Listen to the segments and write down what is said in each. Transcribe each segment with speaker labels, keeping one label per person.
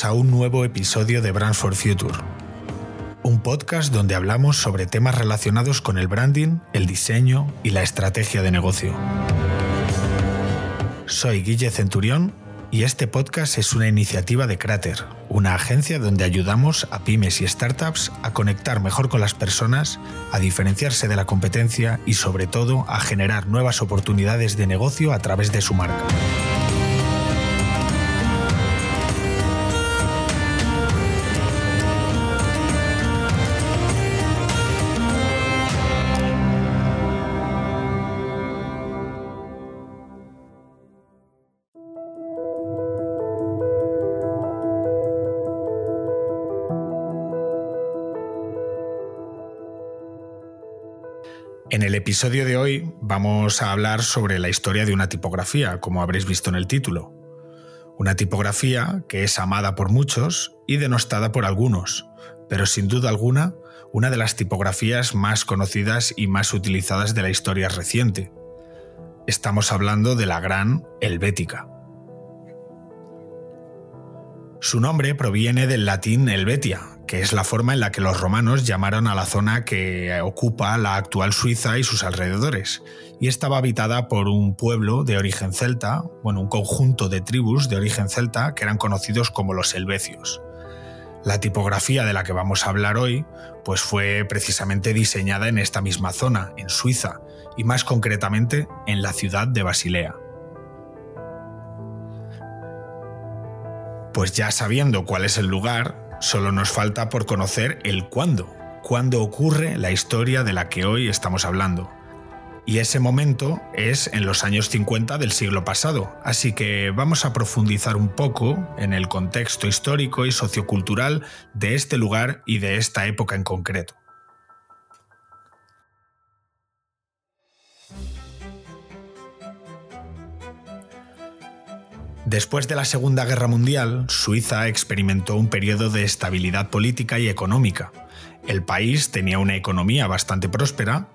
Speaker 1: A un nuevo episodio de Brands for Future, un podcast donde hablamos sobre temas relacionados con el branding, el diseño y la estrategia de negocio. Soy Guille Centurión y este podcast es una iniciativa de Crater, una agencia donde ayudamos a pymes y startups a conectar mejor con las personas, a diferenciarse de la competencia y sobre todo a generar nuevas oportunidades de negocio a través de su marca. En el episodio de hoy vamos a hablar sobre la historia de una tipografía, como habréis visto en el título. Una tipografía que es amada por muchos y denostada por algunos, pero sin duda alguna una de las tipografías más conocidas y más utilizadas de la historia reciente. Estamos hablando de la gran Helvética. Su nombre proviene del latín Helvetia, que es la forma en la que los romanos llamaron a la zona que ocupa la actual Suiza y sus alrededores, y estaba habitada por un pueblo de origen celta, bueno, un conjunto de tribus de origen celta que eran conocidos como los helvecios. La tipografía de la que vamos a hablar hoy, pues fue precisamente diseñada en esta misma zona, en Suiza, y más concretamente en la ciudad de Basilea. Pues ya sabiendo cuál es el lugar, Solo nos falta por conocer el cuándo, cuándo ocurre la historia de la que hoy estamos hablando. Y ese momento es en los años 50 del siglo pasado, así que vamos a profundizar un poco en el contexto histórico y sociocultural de este lugar y de esta época en concreto. Después de la Segunda Guerra Mundial, Suiza experimentó un periodo de estabilidad política y económica. El país tenía una economía bastante próspera,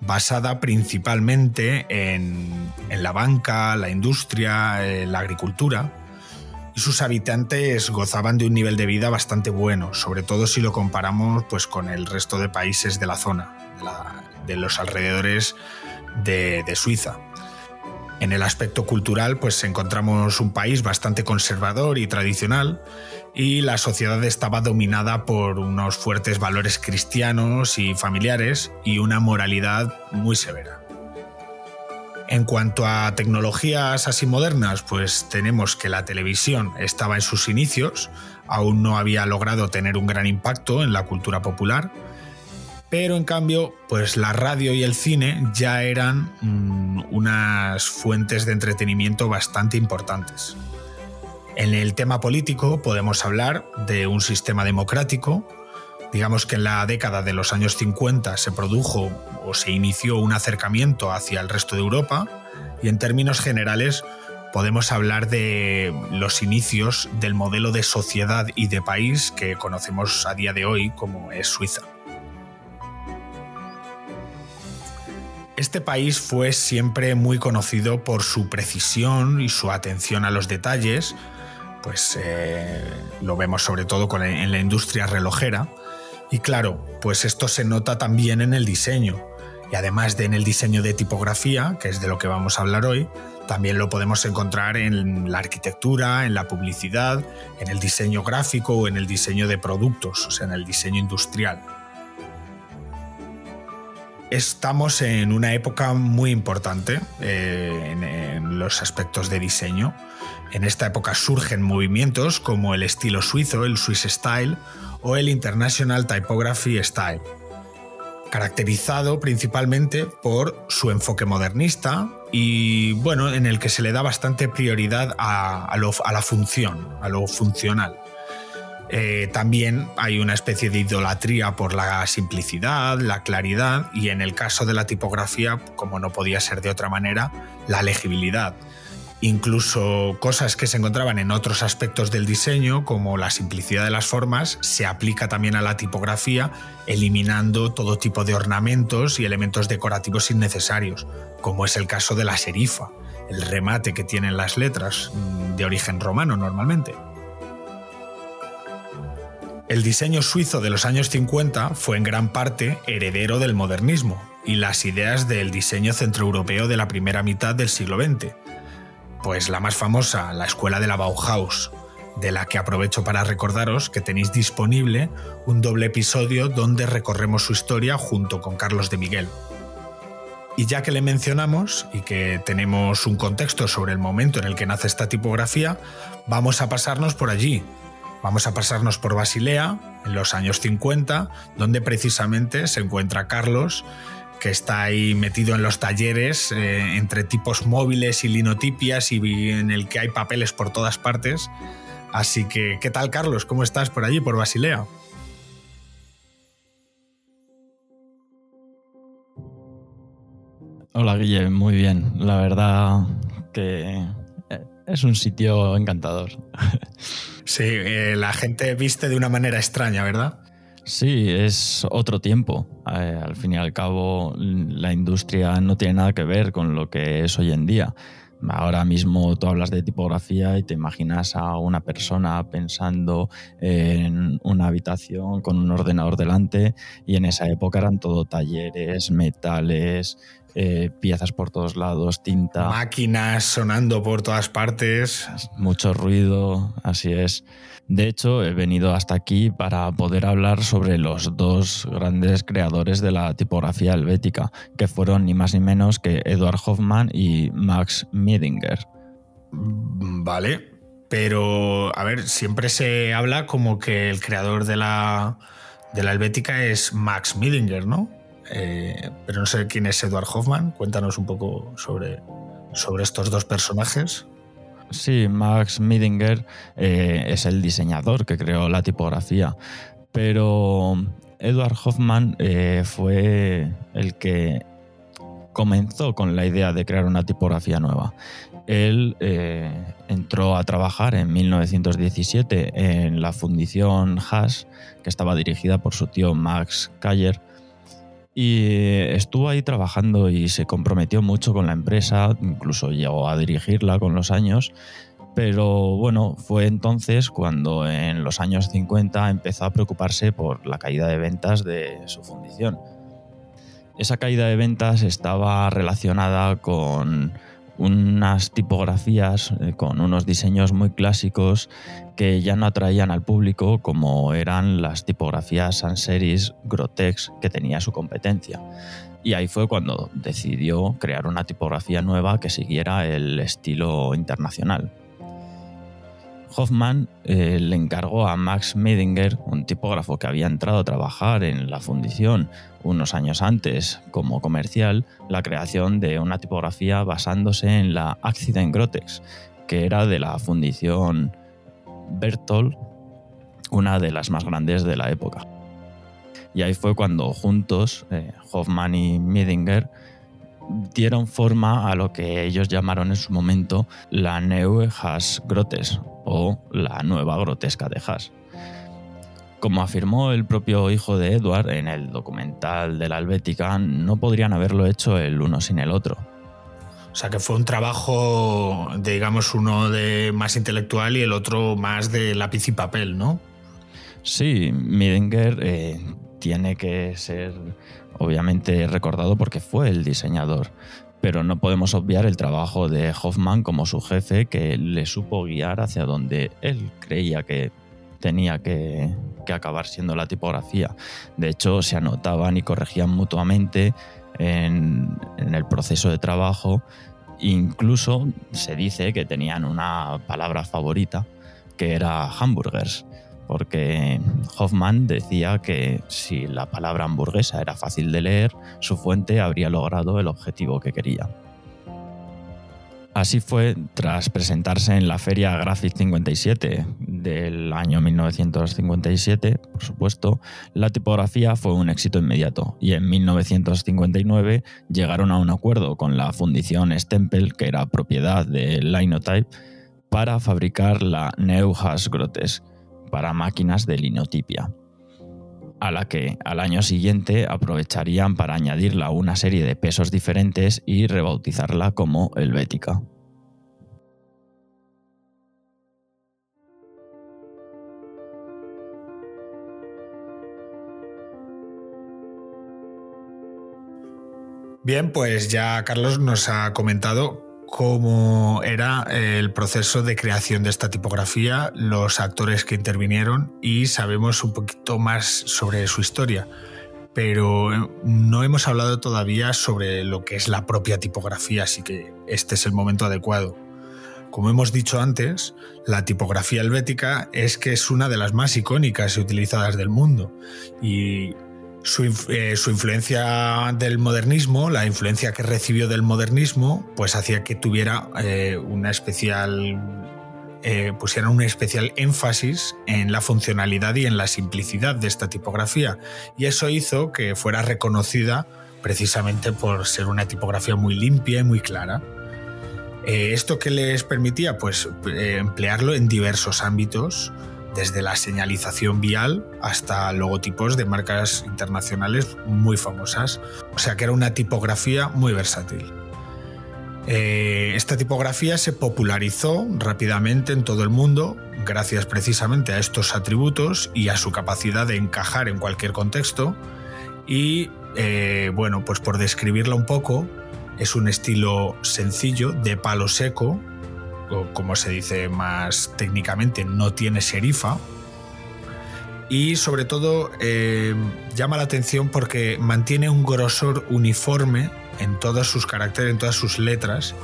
Speaker 1: basada principalmente en, la banca, la industria, eh, la agricultura, y sus habitantes gozaban de un nivel de vida bastante bueno, sobre todo si lo comparamos pues, con el resto de países de la zona, de, los alrededores de Suiza. En el aspecto cultural, pues encontramos un país bastante conservador y tradicional y la sociedad estaba dominada por unos fuertes valores cristianos y familiares y una moralidad muy severa. En cuanto a tecnologías así modernas, pues tenemos que la televisión estaba en sus inicios, aún no había logrado tener un gran impacto en la cultura popular, pero en cambio, pues la radio y el cine ya eran mm, unas fuentes de entretenimiento bastante importantes. En el tema político podemos hablar de un sistema democrático. Digamos que en la década de los años 50 se produjo o se inició un acercamiento hacia el resto de Europa y en términos generales podemos hablar de los inicios del modelo de sociedad y de país que conocemos a día de hoy como es Suiza. Este país fue siempre muy conocido por su precisión y su atención a los detalles, pues eh, lo vemos sobre todo en la industria relojera. Y claro, pues esto se nota también en el diseño. Y además de en el diseño de tipografía, que es de lo que vamos a hablar hoy, también lo podemos encontrar en la arquitectura, en la publicidad, en el diseño gráfico o en el diseño de productos, o sea, en el diseño industrial estamos en una época muy importante eh, en, los aspectos de diseño. En esta época surgen movimientos como el estilo suizo, el Swiss Style o el International Typography Style, caracterizado principalmente por su enfoque modernista y bueno, en el que se le da bastante prioridad a la función, a lo funcional. Eh, también hay una especie de idolatría por la simplicidad, la claridad y en el caso de la tipografía, como no podía ser de otra manera, la legibilidad. Incluso cosas que se encontraban en otros aspectos del diseño, como la simplicidad de las formas, se aplica también a la tipografía, eliminando todo tipo de ornamentos y elementos decorativos innecesarios, como es el caso de la serifa, el remate que tienen las letras, mm, de origen romano normalmente. El diseño suizo de los años 50 fue en gran parte heredero del modernismo y las ideas del diseño centroeuropeo de la primera mitad del siglo XX. Pues la más famosa, la escuela de la Bauhaus, de la que aprovecho para recordaros que tenéis disponible un doble episodio donde recorremos su historia junto con Carlos de Miguel. Y ya que le mencionamos y que tenemos un contexto sobre el momento en el que nace esta tipografía, vamos a pasarnos por allí, Vamos a pasarnos por Basilea, en los años 50, donde precisamente se encuentra Carlos, que está ahí metido en los talleres eh, entre tipos móviles y linotipias y en el que hay papeles por todas partes. Así que, ¿qué tal Carlos? ¿Cómo estás por allí, por Basilea?
Speaker 2: Hola Guille, muy bien. La verdad que es un sitio encantador.
Speaker 1: Sí, eh, la gente viste de una manera extraña, ¿verdad?
Speaker 2: Sí, es otro tiempo. Eh, al fin y al cabo, la industria no tiene nada que ver con lo que es hoy en día. Ahora mismo tú hablas de tipografía y te imaginas a una persona pensando en una habitación con un ordenador delante y en esa época eran todo talleres, metales, eh, piezas por todos lados, tinta.
Speaker 1: Máquinas sonando por todas partes.
Speaker 2: Mucho ruido, así es. De hecho, he venido hasta aquí para poder hablar sobre los dos grandes creadores de la tipografía helvética, que fueron ni más ni menos que Eduard Hoffmann y Max Miedinger.
Speaker 1: Vale, pero a ver, siempre se habla como que el creador de la, de la helvética es Max Miedinger, ¿no? Eh, pero no sé quién es Edward Hoffman. Cuéntanos un poco sobre, sobre estos dos personajes.
Speaker 2: Sí, Max Midinger eh, es el diseñador que creó la tipografía, pero Edward Hoffman eh, fue el que comenzó con la idea de crear una tipografía nueva. Él entró a trabajar en 1917 en la fundición Haas, que estaba dirigida por su tío Max Kayer, y estuvo ahí trabajando y se comprometió mucho con la empresa, incluso llegó a dirigirla con los años. Pero bueno, fue entonces cuando en los años 50 empezó a preocuparse por la caída de ventas de su fundición. Esa caída de ventas estaba relacionada con unas tipografías eh, con unos diseños muy clásicos que ya no atraían al público como eran las tipografías sans serif Grotex que tenía su competencia. Y ahí fue cuando decidió crear una tipografía nueva que siguiera el estilo internacional. Hoffman eh, le encargó a Max Medinger, un tipógrafo que había entrado a trabajar en la fundición unos años antes como comercial, la creación de una tipografía basándose en la Accident Grotex, que era de la fundición Bertol, una de las más grandes de la época. Y ahí fue cuando juntos, eh, Hoffman y Medinger, dieron forma a lo que ellos llamaron en su momento la Neue Haas Grotes o la nueva grotesca de Haas. Como afirmó el propio hijo de Edward en el documental de la Helvética, no podrían haberlo hecho el uno sin el otro.
Speaker 1: O sea que fue un trabajo, digamos, uno de más intelectual y el otro más de lápiz y papel, ¿no?
Speaker 2: Sí, Midinger eh, tiene que ser obviamente recordado porque fue el diseñador, pero no podemos obviar el trabajo de Hoffman como su jefe que le supo guiar hacia donde él creía que tenía que, acabar siendo la tipografía. De hecho, se anotaban y corregían mutuamente en, en el proceso de trabajo. Incluso se dice que tenían una palabra favorita, que era hamburgers porque Hoffman decía que si la palabra hamburguesa era fácil de leer, su fuente habría logrado el objetivo que quería. Así fue tras presentarse en la feria Graphic 57 del año 1957, por supuesto, la tipografía fue un éxito inmediato y en 1959 llegaron a un acuerdo con la fundición Stempel, que era propiedad de Linotype, para fabricar la Neuhaus Grotesque para máquinas de linotipia, a la que al año siguiente aprovecharían para añadirla una serie de pesos diferentes y rebautizarla como Helvética.
Speaker 1: Bien, pues ya Carlos nos ha comentado cómo era el proceso de creación de esta tipografía, los actores que intervinieron y sabemos un poquito más sobre su historia. Pero no hemos hablado todavía sobre lo que es la propia tipografía, así que este es el momento adecuado. Como hemos dicho antes, la tipografía helvética es que es una de las más icónicas y utilizadas del mundo y eh, su, influencia del modernismo, la influencia que recibió del modernismo, pues hacía que tuviera eh, una especial eh, pusieran un especial énfasis en la funcionalidad y en la simplicidad de esta tipografía. Y eso hizo que fuera reconocida precisamente por ser una tipografía muy limpia y muy clara. ¿Esto que les permitía? Pues emplearlo en diversos ámbitos, desde la señalización vial hasta logotipos de marcas internacionales muy famosas. O sea que era una tipografía muy versátil. Eh, esta tipografía se popularizó rápidamente en todo el mundo gracias precisamente a estos atributos y a su capacidad de encajar en cualquier contexto. Y eh, bueno, pues por describirla un poco, es un estilo sencillo de palo seco como se dice más técnicamente, no tiene serifa. Y sobre todo eh, llama la atención porque mantiene un grosor uniforme en todos sus caracteres, en todas sus letras.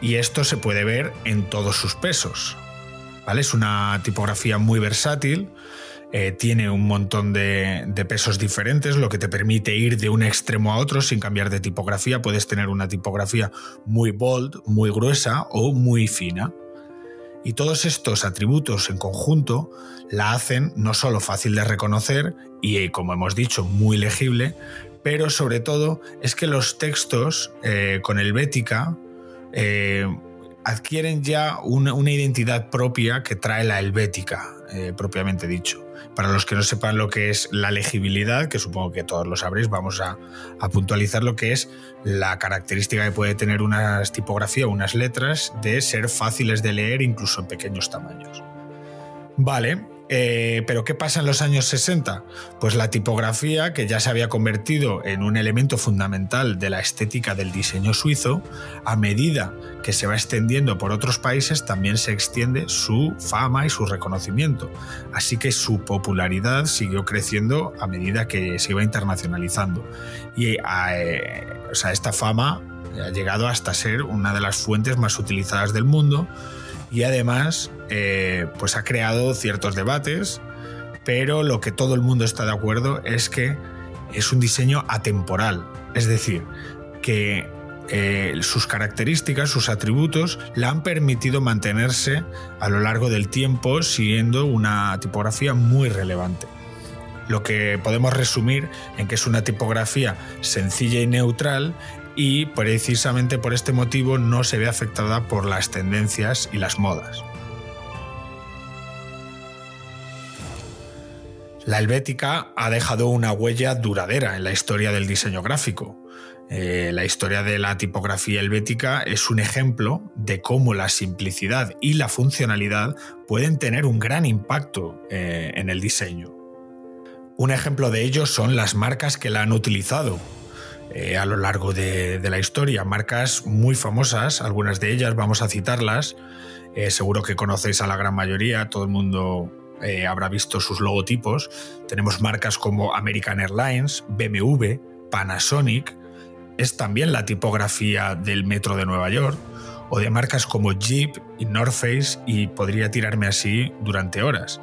Speaker 1: Y esto se puede ver en todos sus pesos. ¿vale? Es una tipografía muy versátil eh, tiene un montón de, pesos diferentes, lo que te permite ir de un extremo a otro sin cambiar de tipografía. Puedes tener una tipografía muy bold, muy gruesa o muy fina. Y todos estos atributos en conjunto la hacen no solo fácil de reconocer y, como hemos dicho, muy legible, pero sobre todo es que los textos eh, con Helvética eh, adquieren ya una, identidad propia que trae la helvética, propiamente dicho. Para los que no sepan lo que es la legibilidad, que supongo que todos lo sabréis, vamos a, puntualizar lo que es la característica que puede tener una tipografía unas letras de ser fáciles de leer incluso en pequeños tamaños. Vale, eh, pero ¿qué pasa en los años 60? Pues la tipografía, que ya se había convertido en un elemento fundamental de la estética del diseño suizo, a medida que se va extendiendo por otros países, también se extiende su fama y su reconocimiento. Así que su popularidad siguió creciendo a medida que se iba internacionalizando. Y eh, esta fama ha llegado hasta ser una de las fuentes más utilizadas del mundo y además eh, pues ha creado ciertos debates, pero lo que todo el mundo está de acuerdo es que es un diseño atemporal, es decir, que eh, sus características, sus atributos, le han permitido mantenerse a lo largo del tiempo siguiendo una tipografía muy relevante. Lo que podemos resumir en que es una tipografía sencilla y neutral y precisamente por este motivo no se ve afectada por las tendencias y las modas. La helvética ha dejado una huella duradera en la historia del diseño gráfico. Eh, la historia de la tipografía helvética es un ejemplo de cómo la simplicidad y la funcionalidad pueden tener un gran impacto eh, en el diseño. Un ejemplo de ello son las marcas que la han utilizado, eh, a lo largo de, la historia. Marcas muy famosas, algunas de ellas vamos a citarlas. Eh, seguro que conocéis a la gran mayoría, todo el mundo eh, habrá visto sus logotipos. Tenemos marcas como American Airlines, BMW, Panasonic. Es también la tipografía del metro de Nueva York. O de marcas como Jeep y North Face, y podría tirarme así durante horas.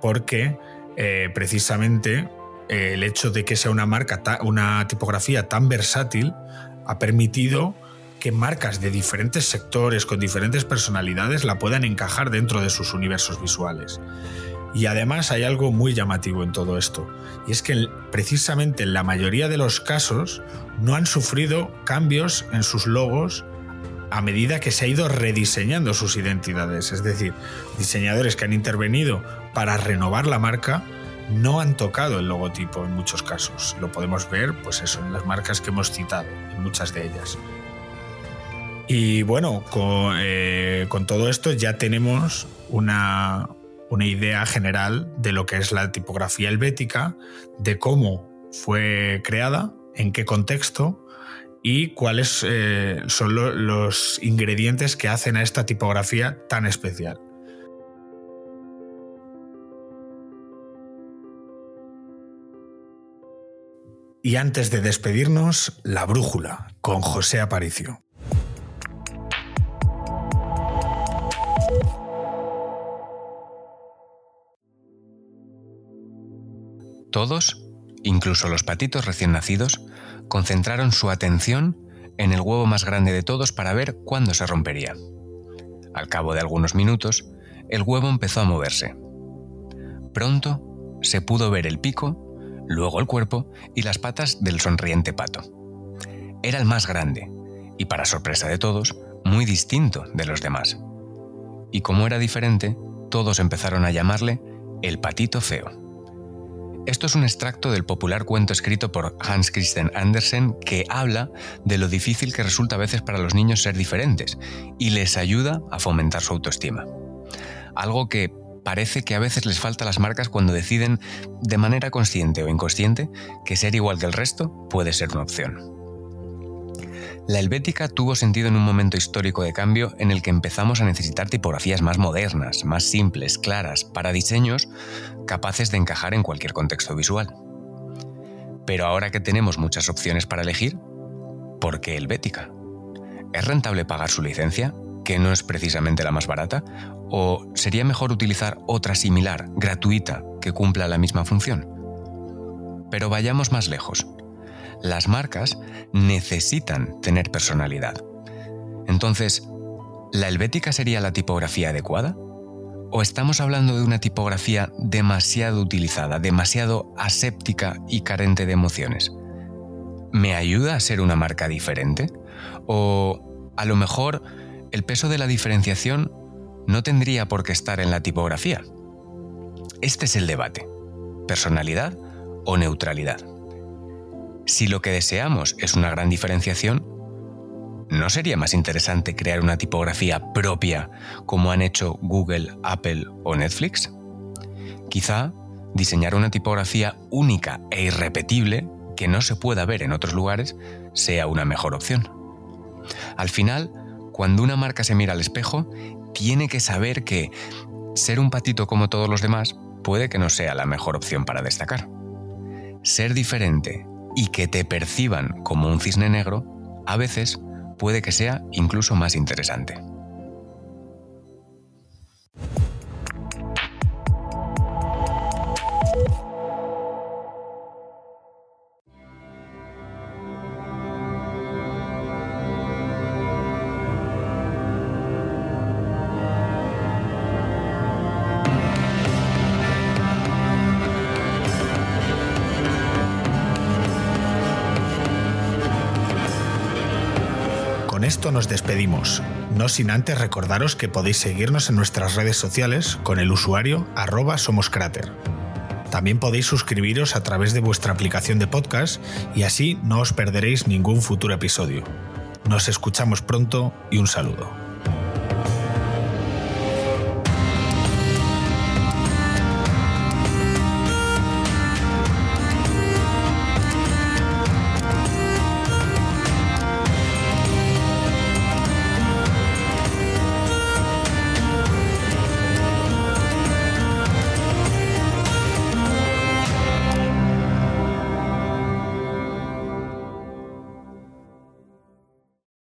Speaker 1: Porque precisamente el hecho de que sea una marca, una tipografía tan versátil, ha permitido que marcas de diferentes sectores, con diferentes personalidades, la puedan encajar dentro de sus universos visuales. Y además hay algo muy llamativo en todo esto, y es que precisamente en la mayoría de los casos no han sufrido cambios en sus logos a medida que se ha ido rediseñando sus identidades, es decir, diseñadores que han intervenido para renovar la marca no han tocado el logotipo en muchos casos. Lo podemos ver, pues eso, en las marcas que hemos citado, en muchas de ellas. Y bueno, eh, con, todo esto ya tenemos una, una idea general de lo que es la tipografía helvética, de cómo fue creada, en qué contexto y cuáles eh, son los ingredientes que hacen a esta tipografía tan especial. Y antes de despedirnos, la brújula con José Aparicio.
Speaker 3: Todos, incluso los patitos recién nacidos, concentraron su atención en el huevo más grande de todos para ver cuándo se rompería. Al cabo de algunos minutos, el huevo empezó a moverse. Pronto se pudo ver el pico, luego el cuerpo y las patas del sonriente pato. Era el más grande y, para sorpresa de todos, muy distinto de los demás. Y como era diferente, todos empezaron a llamarle el patito feo. Esto es un extracto del popular cuento escrito por Hans Christian Andersen que habla de lo difícil que resulta a veces para los niños ser diferentes y les ayuda a fomentar su autoestima. Algo que parece que a veces les falta las marcas cuando deciden, de manera consciente o inconsciente, que ser igual que el resto puede ser una opción. La helvética tuvo sentido en un momento histórico de cambio en el que empezamos a necesitar tipografías más modernas, más simples, claras, para diseños capaces de encajar en cualquier contexto visual. Pero ahora que tenemos muchas opciones para elegir, ¿por qué helvética? ¿Es rentable pagar su licencia, que no es precisamente la más barata? ¿O sería mejor utilizar otra similar, gratuita, que cumpla la misma función? Pero vayamos más lejos las marcas necesitan tener personalidad. Entonces, ¿la helvética sería la tipografía adecuada? ¿O estamos hablando de una tipografía demasiado utilizada, demasiado aséptica y carente de emociones? ¿Me ayuda a ser una marca diferente? ¿O a lo mejor el peso de la diferenciación no tendría por qué estar en la tipografía? Este es el debate. ¿Personalidad o neutralidad? Si lo que deseamos es una gran diferenciación, ¿no sería más interesante crear una tipografía propia como han hecho Google, Apple o Netflix? Quizá diseñar una tipografía única e irrepetible que no se pueda ver en otros lugares sea una mejor opción. Al final, cuando una marca se mira al espejo, tiene que saber que ser un patito como todos los demás puede que no sea la mejor opción para destacar. Ser diferente y que te perciban como un cisne negro, a veces puede que sea incluso más interesante.
Speaker 1: Nos despedimos, no sin antes recordaros que podéis seguirnos en nuestras redes sociales con el usuario arroba somoscráter. También podéis suscribiros a través de vuestra aplicación de podcast y así no os perderéis ningún futuro episodio. Nos escuchamos pronto y un saludo.